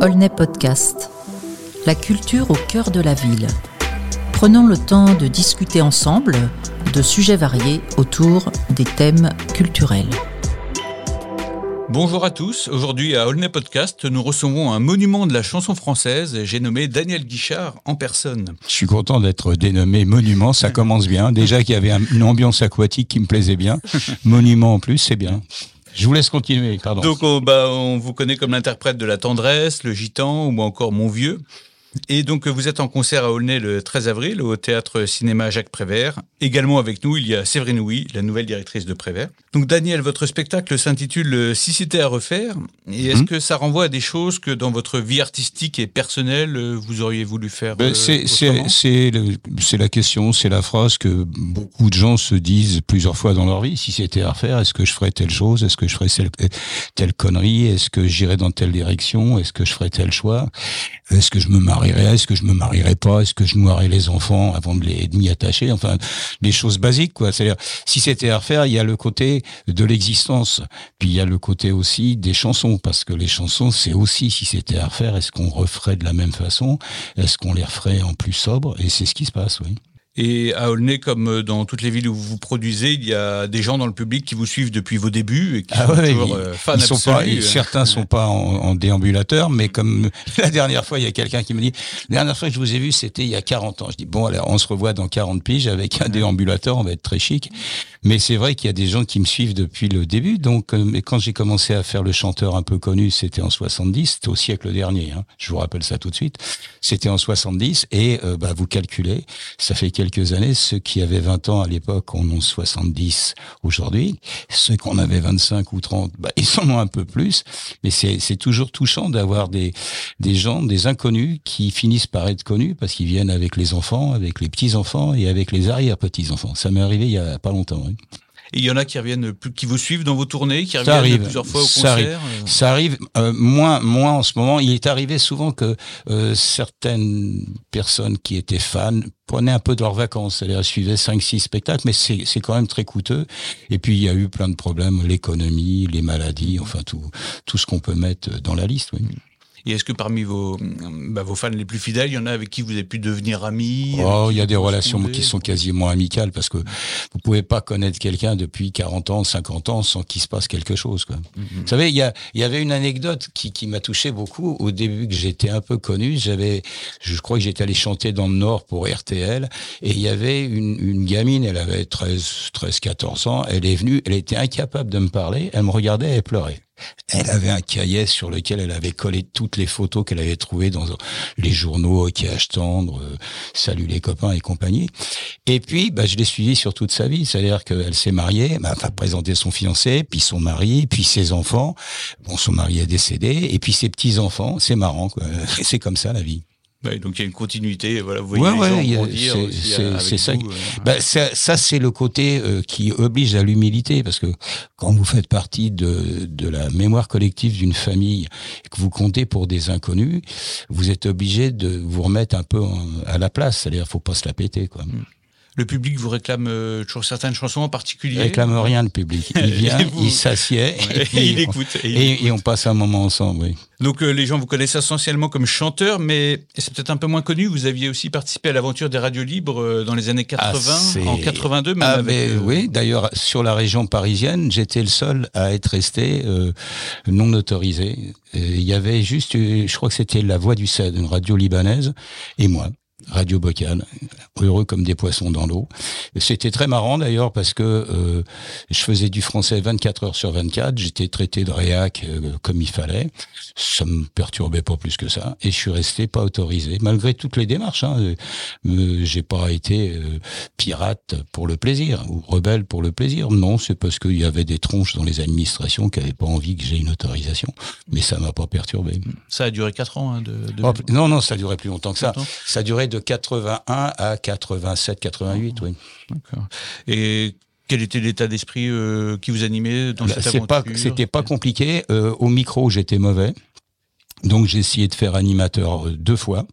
Olney Podcast. La culture au cœur de la ville. Prenons le temps de discuter ensemble de sujets variés autour des thèmes culturels. Bonjour à tous. Aujourd'hui à Aulnay Podcast, nous recevons un monument de la chanson française. J'ai nommé Daniel Guichard en personne. Je suis content d'être dénommé monument. Ça commence bien. Déjà qu'il y avait une ambiance aquatique qui me plaisait bien. Monument en plus, c'est bien. Je vous laisse continuer, pardon. Donc, on, bah, on vous connaît comme l'interprète de La Tendresse, Le Gitan ou encore Mon Vieux. Et donc, vous êtes en concert à Aulnay le 13 avril au théâtre cinéma Jacques Prévert. Également avec nous, il y a Séverine Ouy, la nouvelle directrice de Prévert. Donc, Daniel, votre spectacle s'intitule Si c'était à refaire. Et est-ce que ça renvoie à des choses que dans votre vie artistique et personnelle, vous auriez voulu faire ben, C'est c'est la question, c'est la phrase que beaucoup de gens se disent plusieurs fois dans leur vie. Si c'était à refaire, est-ce que je ferais telle chose? Est-ce que je ferais telle, telle connerie? Est-ce que j'irais dans telle direction? Est-ce que je ferais tel choix? Est-ce que je me marre est-ce que je me marierais pas? Est-ce que je noierais les enfants avant de les m'y attacher? Enfin, les choses basiques, quoi. C'est-à-dire, si c'était à refaire, il y a le côté de l'existence, puis il y a le côté aussi des chansons, parce que les chansons, c'est aussi, si c'était à refaire, est-ce qu'on referait de la même façon? Est-ce qu'on les referait en plus sobre? Et c'est ce qui se passe, oui. Et à Aulnay, comme dans toutes les villes où vous vous produisez, il y a des gens dans le public qui vous suivent depuis vos débuts et qui ah sont toujours euh, fans ils sont pas, Certains sont pas en, déambulateur, mais comme la dernière fois, il y a quelqu'un qui me dit, la dernière fois que je vous ai vu, c'était il y a 40 ans. Je dis, bon, alors on se revoit dans 40 piges avec un déambulateur, on va être très chic. Mais c'est vrai qu'il y a des gens qui me suivent depuis le début. Donc, euh, mais quand j'ai commencé à faire le chanteur un peu connu, c'était en 70, c'était au siècle dernier. Hein. je vous rappelle ça tout de suite. C'était en 70 et euh, bah, vous calculez, ça fait quelques années, ceux qui avaient 20 ans à l'époque en ont 70 aujourd'hui. Ceux qui en avaient 25 ou 30, bah, ils en ont un peu plus. Mais c'est toujours touchant d'avoir des, des gens, des inconnus qui finissent par être connus parce qu'ils viennent avec les enfants, avec les petits-enfants et avec les arrière-petits-enfants. Ça m'est arrivé il y a pas longtemps. Et il y en a qui reviennent, qui vous suivent dans vos tournées, qui reviennent plusieurs fois au concert. Ça arrive, ça arrive euh, moins, moins en ce moment. Il est arrivé souvent que euh, certaines personnes qui étaient fans prenaient un peu de leurs vacances, c'est-à-dire suivaient 5-6 spectacles, mais c'est quand même très coûteux. Et puis il y a eu plein de problèmes, l'économie, les maladies, enfin tout, tout ce qu'on peut mettre dans la liste. Oui. Et est-ce que parmi vos, bah, vos fans les plus fidèles, il y en a avec qui vous avez pu devenir amis? Oh, il y a des relations qui sont quasiment amicales parce que vous pouvez pas connaître quelqu'un depuis 40 ans, 50 ans sans qu'il se passe quelque chose. Quoi. Mhm. Vous savez, il y, a, il y avait une anecdote qui, qui m'a touché beaucoup. Au début que j'étais un peu connu, j'avais, je crois que j'étais allé chanter dans le Nord pour RTL et il y avait une, une gamine, elle avait 13, 13, 14 ans, elle est venue, elle était incapable de me parler, elle me regardait et pleurait. Elle avait un cahier sur lequel elle avait collé toutes les photos qu'elle avait trouvées dans les journaux, qui tendre, euh, Salut les copains et compagnie. Et puis, bah, je l'ai suivie sur toute sa vie. C'est-à-dire qu'elle s'est mariée, bah, a présenté son fiancé, puis son mari, puis ses enfants. Bon, son mari est décédé, et puis ses petits-enfants. C'est marrant, C'est comme ça, la vie donc il y a une continuité, voilà, vous voyez c'est ça. Euh, bah, ça, ça c'est le côté euh, qui oblige à l'humilité, parce que quand vous faites partie de, de la mémoire collective d'une famille et que vous comptez pour des inconnus, vous êtes obligé de vous remettre un peu à la place. C'est-à-dire, faut pas se la péter, quoi. Mm le public vous réclame euh, toujours certaines chansons en particulier Il réclame rien, le public. Il vient, il s'assied, et, il écoute. Et, on passe un moment ensemble, oui. Donc euh, les gens vous connaissent essentiellement comme chanteur, mais c'est peut-être un peu moins connu. Vous aviez aussi participé à l'aventure des radios libres euh, dans les années 80, ah, en 82 même. Ah, Oui, d'ailleurs, sur la région parisienne, j'étais le seul à être resté non autorisé. Il y avait juste, je crois que c'était La Voix du Cèdre, une radio libanaise, et moi. Radio Bocal, heureux comme des poissons dans l'eau. C'était très marrant d'ailleurs parce que euh, je faisais du français 24 heures sur 24, j'étais traité de réac euh, comme il fallait, ça me perturbait pas plus que ça, et je suis resté pas autorisé, malgré toutes les démarches. Hein, euh, j'ai pas été pirate pour le plaisir ou rebelle pour le plaisir. Non, c'est parce qu'il y avait des tronches dans les administrations qui avaient pas envie que j'ai une autorisation, mais ça m'a pas perturbé. Ça a duré 4 ans. Hein, de, oh, non, non, ça a duré plus longtemps que ça. Ça a duré de 81 à 87, 88, oui. D'accord. Et quel était l'état d'esprit euh, qui vous animait dans cette aventure? C'était pas compliqué. Euh, au micro, j'étais mauvais. Donc j'ai essayé de faire animateur euh, deux fois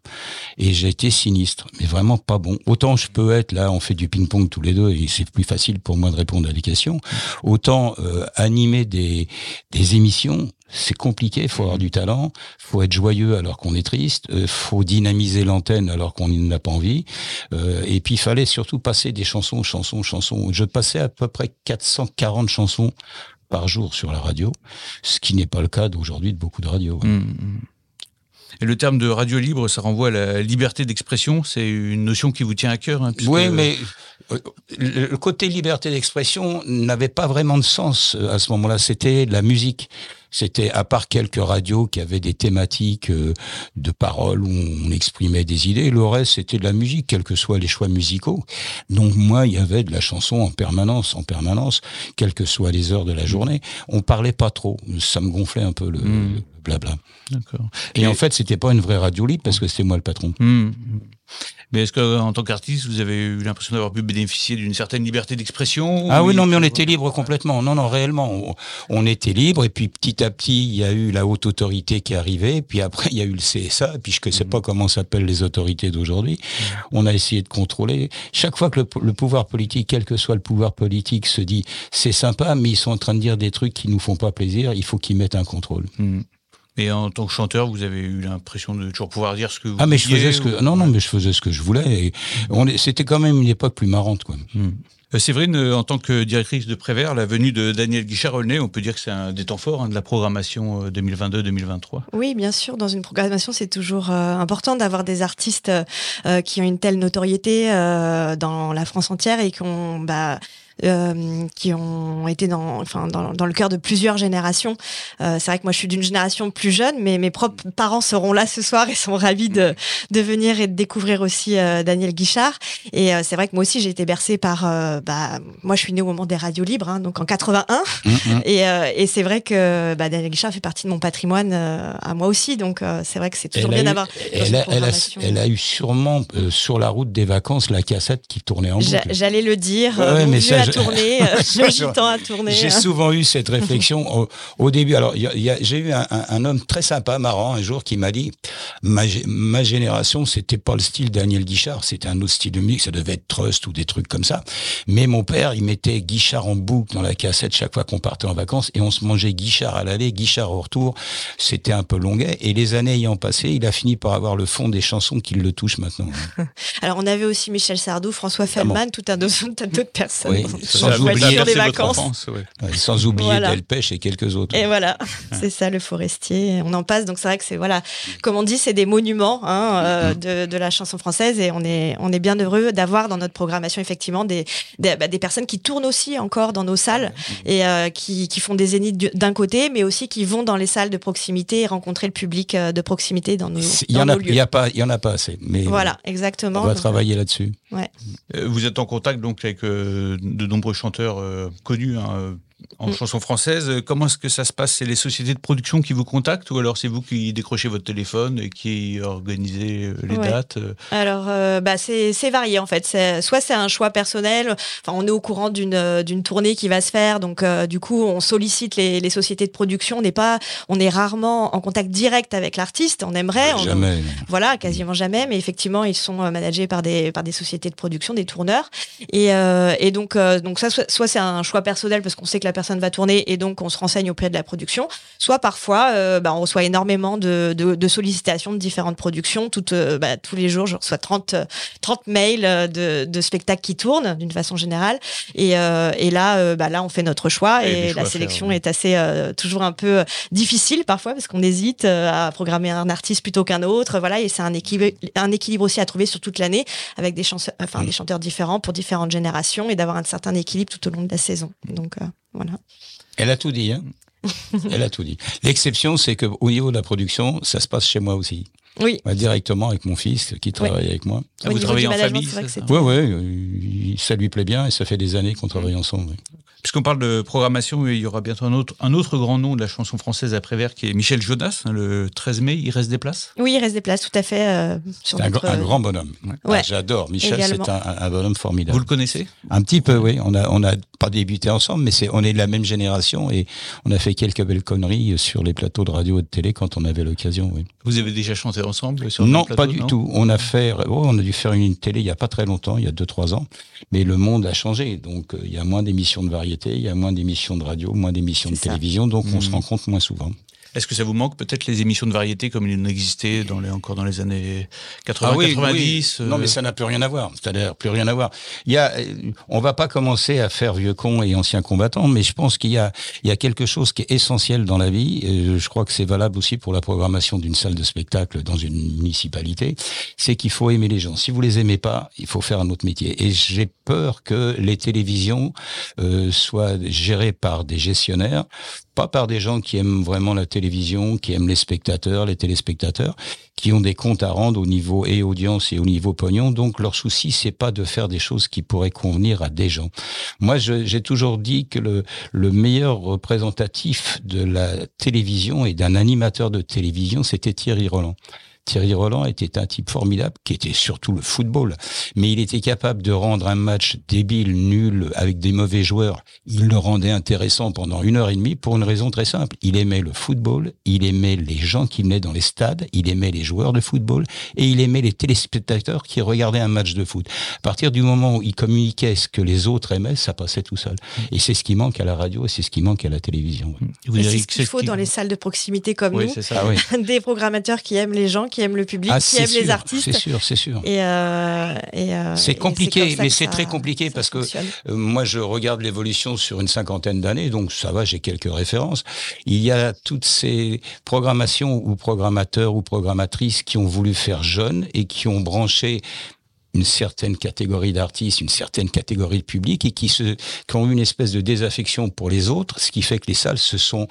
et j'ai été sinistre, mais vraiment pas bon. Autant je peux être là, on fait du ping-pong tous les deux et c'est plus facile pour moi de répondre à des questions. Autant euh, animer des, des émissions, c'est compliqué. Faut avoir du talent, faut être joyeux alors qu'on est triste, euh, faut dynamiser l'antenne alors qu'on n'a pas envie. Euh, et puis il fallait surtout passer des chansons, chansons, chansons. Je passais à peu près 440 chansons par jour sur la radio, ce qui n'est pas le cas d'aujourd'hui de beaucoup de radios. Mmh, mmh. Et le terme de radio libre, ça renvoie à la liberté d'expression. C'est une notion qui vous tient à cœur. Hein, Oui, mais euh, le côté liberté d'expression n'avait pas vraiment de sens euh, à ce moment-là. C'était la musique. C'était à part quelques radios qui avaient des thématiques euh, de paroles où on exprimait des idées, le reste c'était de la musique, quels que soient les choix musicaux. Donc moi, il y avait de la chanson en permanence, en permanence, quelles que soient les heures de la journée. On parlait pas trop, ça me gonflait un peu le, mmh. Blabla. D'accord. Et, en fait, c'était pas une vraie radio libre parce que c'était moi le patron. Mmh. Mais est-ce qu'en tant qu'artiste, vous avez eu l'impression d'avoir pu bénéficier d'une certaine liberté d'expression Ah oui, non, mais on était libre complètement. Non, non, réellement, on, était libre. Et puis petit à petit, il y a eu la haute autorité qui est arrivée. Puis après, il y a eu le CSA. Et puis je ne sais mmh. pas comment s'appellent les autorités d'aujourd'hui. Mmh. On a essayé de contrôler. Chaque fois que le, pouvoir politique, quel que soit le pouvoir politique, se dit c'est sympa, mais ils sont en train de dire des trucs qui nous font pas plaisir, il faut qu'ils mettent un contrôle. Et en tant que chanteur, vous avez eu l'impression de toujours pouvoir dire ce que vous Ah, mais je faisais ce que. Non, non, mais je faisais ce que je voulais. Et C'était quand même une époque plus marrante, quoi. Euh, Séverine, euh, en tant que directrice de Prévert, la venue de Daniel Guichard-Aulnay, on peut dire que c'est un des temps forts hein, de la programmation 2022-2023. Euh, oui, bien sûr. Dans une programmation, c'est toujours important d'avoir des artistes qui ont une telle notoriété dans la France entière et qui ont bah, euh, qui ont été dans, enfin, dans, dans, le cœur de plusieurs générations. Euh, c'est vrai que moi, je suis d'une génération plus jeune, mais mes propres parents seront là ce soir et sont ravis de, de venir et de découvrir aussi euh, Daniel Guichard. Et euh, c'est vrai que moi aussi, j'ai été bercée par. Bah, moi, je suis née au moment des radios libres, hein, donc en 81. Mmh, mmh. Et, et c'est vrai que bah, Daniel Guichard fait partie de mon patrimoine à moi aussi. Donc c'est vrai que c'est toujours bien d'avoir. Elle, elle, a, elle a eu sûrement sur la route des vacances la cassette qui tournait en boucle. J'allais le dire. Ouais, mais ça, tourner, euh, à tourner. J'ai hein. souvent eu cette réflexion au, début. Alors, j'ai eu un, homme très sympa, marrant, un jour, qui m'a dit ma, ma génération, c'était pas le style Daniel Guichard, c'était un autre style de musique, ça devait être Trust ou des trucs comme ça. Mais mon père, il mettait Guichard en boucle dans la cassette chaque fois qu'on partait en vacances et on se mangeait Guichard à l'aller, Guichard au retour. C'était un peu longuet. Et les années ayant passé, il a fini par avoir le fond des chansons qui le touchent maintenant. Alors, on avait aussi Michel Sardou, François ah Feldman, tout un d'autres personnes. Oui sans oublier, des vacances. sans oublier Delpech et quelques autres. Et voilà, c'est ça le forestier. On en passe, donc c'est vrai que c'est voilà, comme on dit, c'est des monuments hein, euh, mm. de, de, la chanson française et on est on est bien heureux d'avoir dans notre programmation effectivement des des, bah, des, personnes qui tournent aussi encore dans nos salles et euh, qui, qui, font des zéniths d'un côté, mais aussi qui vont dans les salles de proximité et rencontrer le public euh, de proximité dans nos, il y en a, Il y a pas, il y en a pas assez. Mais voilà, exactement. On va travailler là-dessus. Ouais. Vous êtes en contact donc avec de nombreux chanteurs euh, connus hein, en mm. chanson française. Comment est-ce que ça se passe? C'est les sociétés de production qui vous contactent ou alors c'est vous qui décrochez votre téléphone et qui organisez euh, les dates euh? Alors, euh, bah, c'est varié en fait. Soit c'est un choix personnel, enfin, on est au courant d'une tournée qui va se faire, donc du coup on sollicite les, les sociétés de production. On n'est pas, on est rarement en contact direct avec l'artiste. On aimerait, jamais. voilà, quasiment jamais, mais effectivement ils sont managés par des par des sociétés de production, des tourneurs. Et, et donc donc ça soit, soit c'est un choix personnel parce qu'on sait que la personne va tourner et donc on se renseigne auprès de la production. Soit parfois, euh, bah, on reçoit énormément de, de, sollicitations de différentes productions. Toutes, euh, bah, tous les jours, je reçois 30, 30 mails de, de spectacles qui tournent d'une façon générale. Et, euh, et là, bah, là, on fait notre choix et, la sélection est assez toujours un peu difficile parfois parce qu'on hésite à programmer un artiste plutôt qu'un autre. Voilà, et c'est un équilibre, un équilibre aussi à trouver sur toute l'année avec des, enfin, des chanteurs différents pour différentes générations et d'avoir un certain équilibre tout au long de la saison. Donc, voilà. Elle a tout dit, hein Elle a tout dit. L'exception, c'est qu'au niveau de la production, ça se passe chez moi aussi. Oui. directement avec mon fils qui travaille avec moi. vous travaillez en famille Oui, oui. Ça lui plaît bien et ça fait des années qu'on travaille ensemble. Puisqu'on parle de programmation, il y aura bientôt un autre, un autre grand nom de la chanson française après-vert qui est Michel Jonas. Hein, le 13 mai, il reste des places? Oui, il reste des places, tout à fait. Euh, c'est un, grand bonhomme. Ah, j'adore. Michel, c'est un, bonhomme formidable. Vous le connaissez? Un petit peu, oui. On n'a on a pas débuté ensemble, mais c'est, on est de la même génération et on a fait quelques belles conneries sur les plateaux de radio et de télé quand on avait l'occasion. Oui. Vous avez déjà chanté ensemble sur Non, pas du tout. On a fait, oh, on a dû faire une télé il y a pas très longtemps, il y a deux trois ans, mais le monde a changé. Donc euh, il y a moins d'émissions de variété, il y a moins d'émissions de radio, moins d'émissions de télévision, donc on se mmh. rencontre moins souvent. Est-ce que ça vous manque peut-être les émissions de variété comme il en existait dans les, encore dans les années 80, ah 90 Non, mais ça n'a plus rien à voir. C'est-à-dire plus rien à voir. Il y a, euh, on va pas commencer à faire vieux cons et anciens combattants, mais je pense qu'il y a, il y a quelque chose qui est essentiel dans la vie. Et je crois que c'est valable aussi pour la programmation d'une salle de spectacle dans une municipalité. C'est qu'il faut aimer les gens. Si vous les aimez pas, il faut faire un autre métier. Et j'ai peur que les télévisions euh, soient gérées par des gestionnaires pas par des gens qui aiment vraiment la télévision, qui aiment les spectateurs, les téléspectateurs, qui ont des comptes à rendre au niveau et audience et au niveau pognon. Donc leur souci, c'est pas de faire des choses qui pourraient convenir à des gens. Moi, j'ai toujours dit que le, le meilleur représentatif de la télévision et d'un animateur de télévision, c'était Thierry Roland. Thierry Roland était un type formidable, qui était surtout le football, mais il était capable de rendre un match débile, nul, avec des mauvais joueurs. Il le rendait intéressant pendant une heure et demie pour une raison très simple. Il aimait le football, il aimait les gens qui venaient dans les stades, il aimait les joueurs de football et il aimait les téléspectateurs qui regardaient un match de foot. À partir du moment où il communiquait ce que les autres aimaient, ça passait tout seul. Et c'est ce qui manque à la radio et c'est ce qui manque à la télévision. C'est ce qu'il faut dans les salles de proximité comme nous, ça, des programmateurs qui aiment les gens, qui aiment le public, ah, qui aiment les artistes. C'est sûr, c'est sûr. Et, euh, euh, c'est compliqué, mais c'est très compliqué parce que euh, moi je regarde l'évolution sur une cinquantaine d'années, donc ça va, j'ai quelques références. Il y a toutes ces programmations ou programmateurs ou programmatrices qui ont voulu faire jeune et qui ont branché une certaine catégorie d'artistes, une certaine catégorie de public et qui, se, qui ont eu une espèce de désaffection pour les autres, ce qui fait que les salles se sont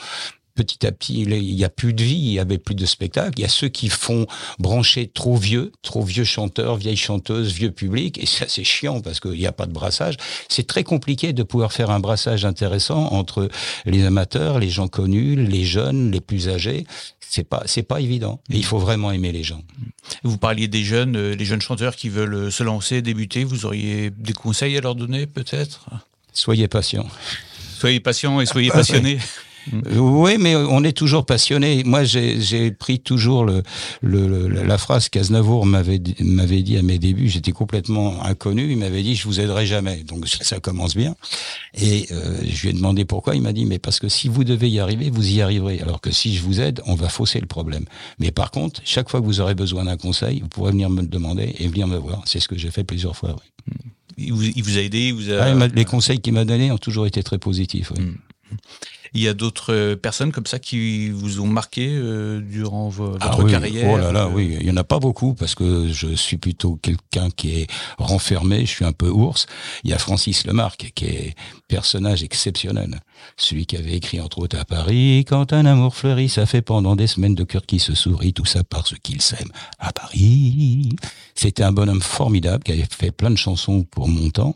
petit à petit, il n'y a plus de vie, il y avait plus de spectacle. Il y a ceux qui font brancher trop vieux, trop vieux chanteurs, vieilles chanteuses, vieux public, et ça c'est chiant parce qu'il n'y a pas de brassage. C'est très compliqué de pouvoir faire un brassage intéressant entre les amateurs, les gens connus, les jeunes, les plus âgés. C'est pas, c'est pas évident. Et il faut vraiment aimer les gens. Vous parliez des jeunes, euh, les jeunes chanteurs qui veulent euh, se lancer, débuter. Vous auriez des conseils à leur donner, peut-être? Soyez patients. Soyez patients et soyez passionnés. Euh, oui, mais on est toujours passionné. Moi, j'ai pris toujours le, le, la phrase qu'Aznavour m'avait dit à mes débuts. J'étais complètement inconnu. Il m'avait dit je vous aiderai jamais. Donc ça commence bien. Et euh, je lui ai demandé pourquoi. Il m'a dit mais parce que si vous devez y arriver, vous y arriverez. Alors que si je vous aide, on va fausser le problème. Mais par contre, chaque fois que vous aurez besoin d'un conseil, vous pourrez venir me le demander et venir me voir. C'est ce que j'ai fait plusieurs fois. Oui. Il, vous, il vous, a aidé, il vous a... Ah, les conseils qu'il m'a donnés ont toujours été très positifs. Oui. Hmm. Il y a d'autres euh, personnes comme ça qui vous ont marqué euh, durant votre ah carrière Oh là là, oui. Il y en a pas beaucoup parce que je suis plutôt quelqu'un qui est renfermé. Je suis un peu ours. Il y a Francis Lemarque qui est personnage exceptionnel. Celui qui avait écrit entre autres à Paris, quand un amour fleurit, ça fait pendant des semaines de cœur qui se sourit, tout ça parce qu'il s'aime à Paris. C'était un bonhomme formidable qui avait fait plein de chansons pour mon temps.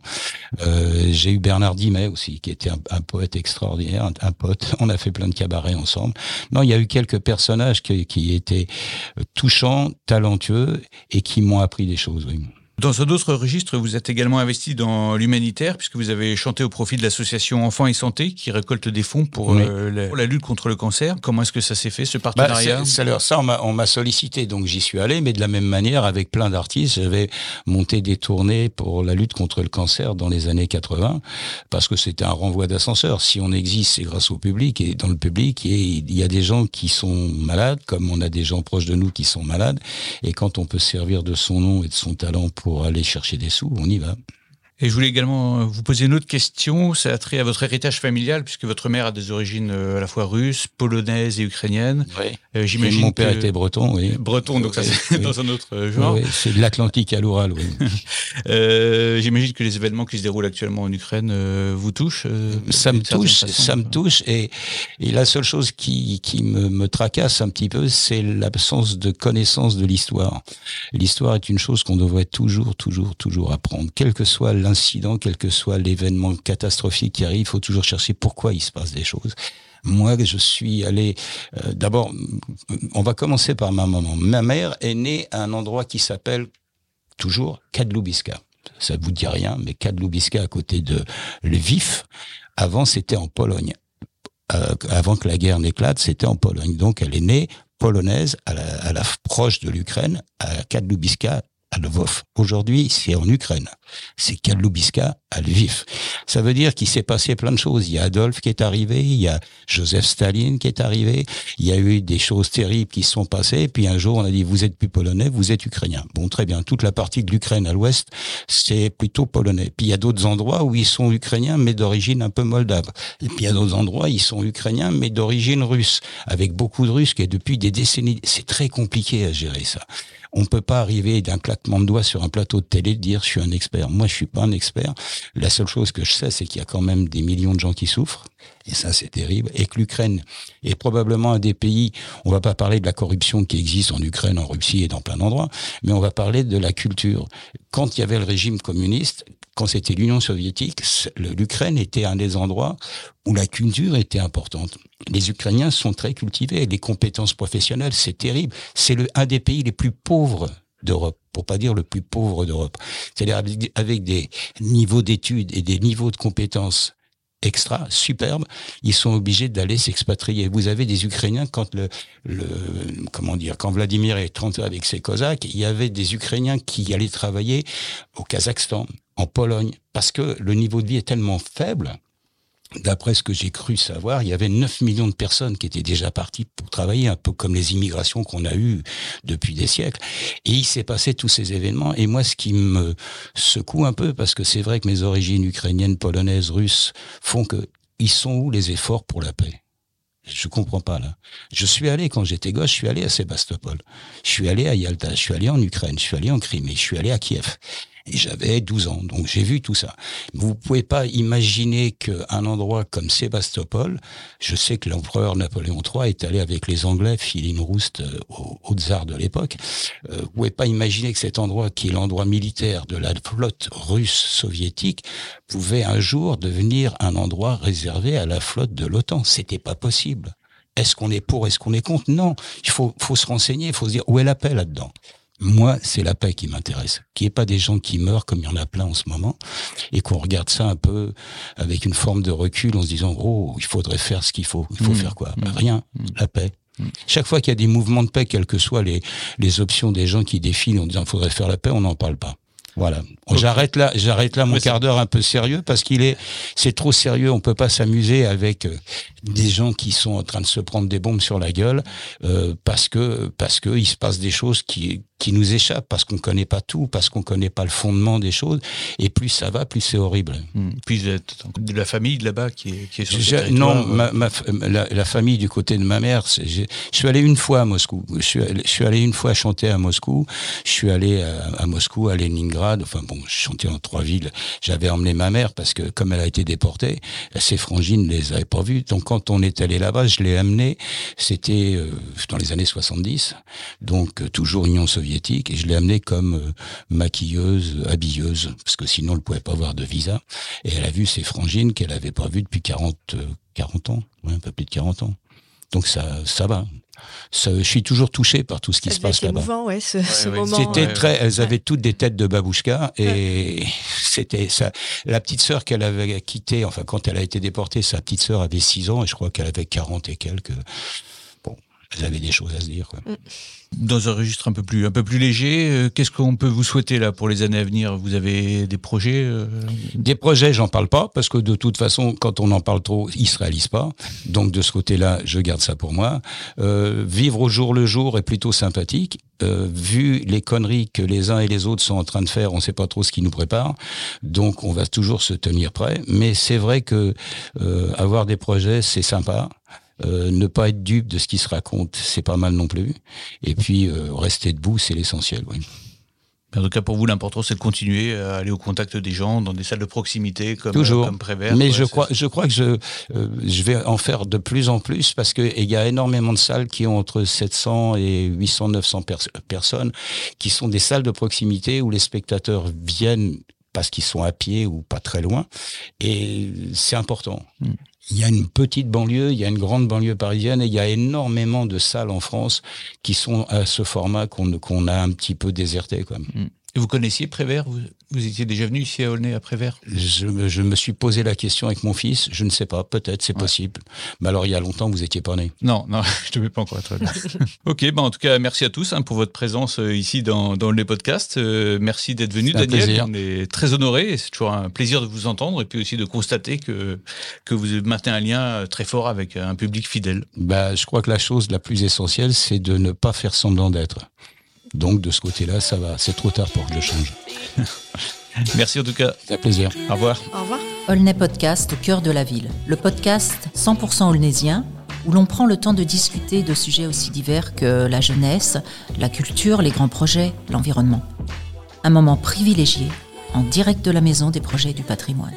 Euh, J'ai eu Bernard Dimet aussi, qui était un, poète extraordinaire, un, pote. On a fait plein de cabarets ensemble. Non, il y a eu quelques personnages qui, qui étaient touchants, talentueux et qui m'ont appris des choses. Oui. Dans un autre registre, vous êtes également investi dans l'humanitaire, puisque vous avez chanté au profit de l'association Enfants et Santé, qui récolte des fonds pour, euh, la, lutte contre le cancer. Comment est-ce que ça s'est fait, ce bah, partenariat bah, Ça, on m'a sollicité, donc j'y suis allé, mais de la même manière, avec plein d'artistes, j'avais monté des tournées pour la lutte contre le cancer dans les années 80, parce que c'était un renvoi d'ascenseur. Si on existe, c'est grâce au public, et dans le public, il y a des gens qui sont malades, comme on a des gens proches de nous qui sont malades, et quand on peut servir de son nom et de son talent pour aller chercher des sous, on y va. Et je voulais également euh, vous poser une autre question. Ça a trait à votre héritage familial, puisque votre mère a des origines euh, à la fois russes, polonaises et ukrainiennes. Oui. Euh, j'imagine mon père était breton, oui. Breton, donc ça c'est dans un autre genre. Oui, c'est de l'Atlantique à l'Oural, oui. j'imagine que les événements qui se déroulent actuellement en Ukraine vous touchent. ça me touche, ça me touche. Et, et la seule chose qui, qui me, me tracasse un petit peu, c'est l'absence de connaissance de l'histoire. L'histoire est une chose qu'on devrait toujours, toujours, toujours apprendre, quel que soit l'incident, quel que soit l'événement catastrophique qui arrive, il faut toujours chercher pourquoi il se passe des choses. Moi, je suis allé. Euh, d'abord, on va commencer par ma maman. Ma mère est née à un endroit qui s'appelle toujours Kadlubiska. Ça vous dit rien, mais Kadlubiska à côté de Lviv. Avant, c'était en Pologne. Euh, avant que la guerre n'éclate, c'était en Pologne. Donc, elle est née polonaise à la, proche de l'Ukraine, à Kadlubiska, à Lvov. Aujourd'hui, c'est en Ukraine. C'est Kadlubiska à Lviv. Ça veut dire qu'il s'est passé plein de choses. Il y a Adolphe qui est arrivé, il y a Joseph Staline qui est arrivé, il y a eu des choses terribles qui se sont passées, puis un jour on a dit vous êtes plus polonais, vous êtes ukrainien. Bon, très bien. Toute la partie de l'Ukraine à l'ouest, c'est plutôt polonais. Puis il y a d'autres endroits où ils sont ukrainiens, mais d'origine un peu moldave. Et puis il y a d'autres endroits, ils sont ukrainiens, mais d'origine russe, avec beaucoup de Russes qui, depuis des décennies, c'est très compliqué à gérer ça. On peut pas arriver d'un claquement de doigts sur un plateau de télé dire je suis un expert. Moi, je suis pas un expert. La seule chose que je sais, c'est qu'il y a quand même des millions de gens qui souffrent. Et ça, c'est terrible. Et que l'Ukraine est probablement un des pays, on va pas parler de la corruption qui existe en Ukraine, en Russie et dans plein d'endroits, mais on va parler de la culture. Quand il y avait le régime communiste, quand c'était l'Union soviétique, l'Ukraine était un des endroits où la culture était importante. Les Ukrainiens sont très cultivés, les compétences professionnelles, c'est terrible. C'est un des pays les plus pauvres d'Europe, pour pas dire le plus pauvre d'Europe. C'est-à-dire avec, des niveaux d'études et des niveaux de compétences extra, superbes, ils sont obligés d'aller s'expatrier. Vous avez des Ukrainiens quand le, le, comment dire, quand Vladimir est rentré avec ses Cosaques, il y avait des Ukrainiens qui allaient travailler au Kazakhstan, en Pologne, parce que le niveau de vie est tellement faible. D'après ce que j'ai cru savoir, il y avait 9 millions de personnes qui étaient déjà parties pour travailler, un peu comme les immigrations qu'on a eues depuis des siècles. Et il s'est passé tous ces événements. Et moi, ce qui me secoue un peu, parce que c'est vrai que mes origines ukrainiennes, polonaises, russes font que ils sont où les efforts pour la paix? Je comprends pas là. Je suis allé quand j'étais gosse, je suis allé à Sébastopol, je suis allé à Yalta, je suis allé en Ukraine, je suis allé en Crimée, je suis allé à Kiev. Et j'avais 12 ans, donc j'ai vu tout ça. Vous pouvez pas imaginer qu'un endroit comme Sébastopol, je sais que l'empereur Napoléon III est allé avec les Anglais, Philin Roust, euh, au, au, tsar de l'époque. Euh, vous pouvez pas imaginer que cet endroit, qui est l'endroit militaire de la flotte russe soviétique, pouvait un jour devenir un endroit réservé à la flotte de l'OTAN. C'était pas possible. Est-ce qu'on est pour, est-ce qu'on est contre? Non, il faut, faut se renseigner, il faut se dire où est la paix là-dedans. Moi, c'est la paix qui m'intéresse. Qu'il n'y ait pas des gens qui meurent comme il y en a plein en ce moment et qu'on regarde ça un peu avec une forme de recul en se disant, oh, il faudrait faire ce qu'il faut. Il faut mmh. faire quoi? Mmh. Rien. Mmh. La paix. Chaque fois qu'il y a des mouvements de paix, quelles que soient les, les options des gens qui défilent en disant, il faudrait faire la paix, on n'en parle pas. Voilà. J'arrête là, j'arrête là mon quart d'heure un peu sérieux parce qu'il est, c'est trop sérieux. On peut pas s'amuser avec euh, des gens qui sont en train de se prendre des bombes sur la gueule euh, parce que parce que il se passe des choses qui qui nous échappent parce qu'on connaît pas tout, parce qu'on connaît pas le fondement des choses. Et plus ça va, plus c'est horrible. Hmm. Puis de la famille de là-bas qui est, qui est sur Non, ma, ma, la, famille du côté de ma mère. Je suis allé une fois à Moscou. Je suis, je suis allé une fois chanter à Moscou. Je suis allé à, à Moscou, à Leningrad. Enfin bon, je chantais en trois villes. J'avais emmené ma mère parce que comme elle a été déportée, ses frangines ne les avaient pas vues. Donc quand on est allé là-bas, je l'ai amenée. C'était euh, dans les années 70. Donc euh, toujours Union soviétique et je l'ai amenée comme euh, maquilleuse, habilleuse, parce que sinon elle ne pouvait pas avoir de visa. Et elle a vu ses frangines qu'elle avait pas vues depuis 40, 40 euh, ans, un peu plus de 40 ans. Donc ça, ça va. je suis toujours touché par tout ce qui se passe là-bas. Ouais, ce, ce moment. C'était très. Elles avaient toutes des têtes de babouchka et c'était ça. La petite sœur qu'elle avait quittée, enfin quand elle a été déportée, sa petite sœur avait 6 ans et je crois qu'elle avait 40 et quelques. Elles avaient des choses à se dire. Quoi. Mm. Dans un registre un peu plus, un peu plus léger, euh, qu'est-ce qu'on peut vous souhaiter là pour les années à venir? Vous avez des projets euh? Des projets, j'en parle pas parce que de toute façon, quand on en parle trop, ils se réalisent pas. Donc de ce côté-là, je garde ça pour moi. Euh, vivre au jour le jour est plutôt sympathique. Euh, vu les conneries que les uns et les autres sont en train de faire, on ne sait pas trop ce qui nous prépare. Donc on va toujours se tenir prêt. Mais c'est vrai que euh, avoir des projets, c'est sympa. Euh, ne pas être dupe de ce qui se raconte, c'est pas mal non plus. Et puis euh, rester debout, c'est l'essentiel. Oui. En tout cas, pour vous, l'important, c'est de continuer à aller au contact des gens dans des salles de proximité comme, Toujours. comme Prévert. Mais je crois, je crois que je, euh, je vais en faire de plus en plus parce qu'il y a énormément de salles qui ont entre 700 et 800, 900 personnes qui sont des salles de proximité où les spectateurs viennent parce qu'ils sont à pied ou pas très loin. Et c'est important. Mm. Il y a une petite banlieue, il y a une grande banlieue parisienne et il y a énormément de salles en France qui sont à ce format qu'on a un petit peu déserté. Quoi. Mm. Vous connaissiez Prévert? Vous, vous, étiez déjà venu ici à Aulnay à Prévert? Je, je, me suis posé la question avec mon fils. Je ne sais pas, peut-être, c'est possible. Mais alors, il y a longtemps, vous n'étiez pas né. Non, non, je ne devais pas encore être là. ok, bah en tout cas, merci à tous hein, pour votre présence euh, ici dans, dans les podcasts. Euh, merci d'être venu, Daniel. Plaisir. On est très honorés. C'est toujours un plaisir de vous entendre et puis aussi de constater que, que vous maintenez un lien très fort avec un public fidèle. Bah, je crois que la chose la plus essentielle, c'est de ne pas faire semblant d'être. Donc de ce côté-là, ça va. C'est trop tard pour que je change. Merci en tout cas. C'est un plaisir. Au revoir. Au revoir. Aulnay Podcast au cœur de la ville. Le podcast 100% aulnaysien où l'on prend le temps de discuter de sujets aussi divers que la jeunesse, la culture, les grands projets, l'environnement. Un moment privilégié en direct de la maison des projets du patrimoine.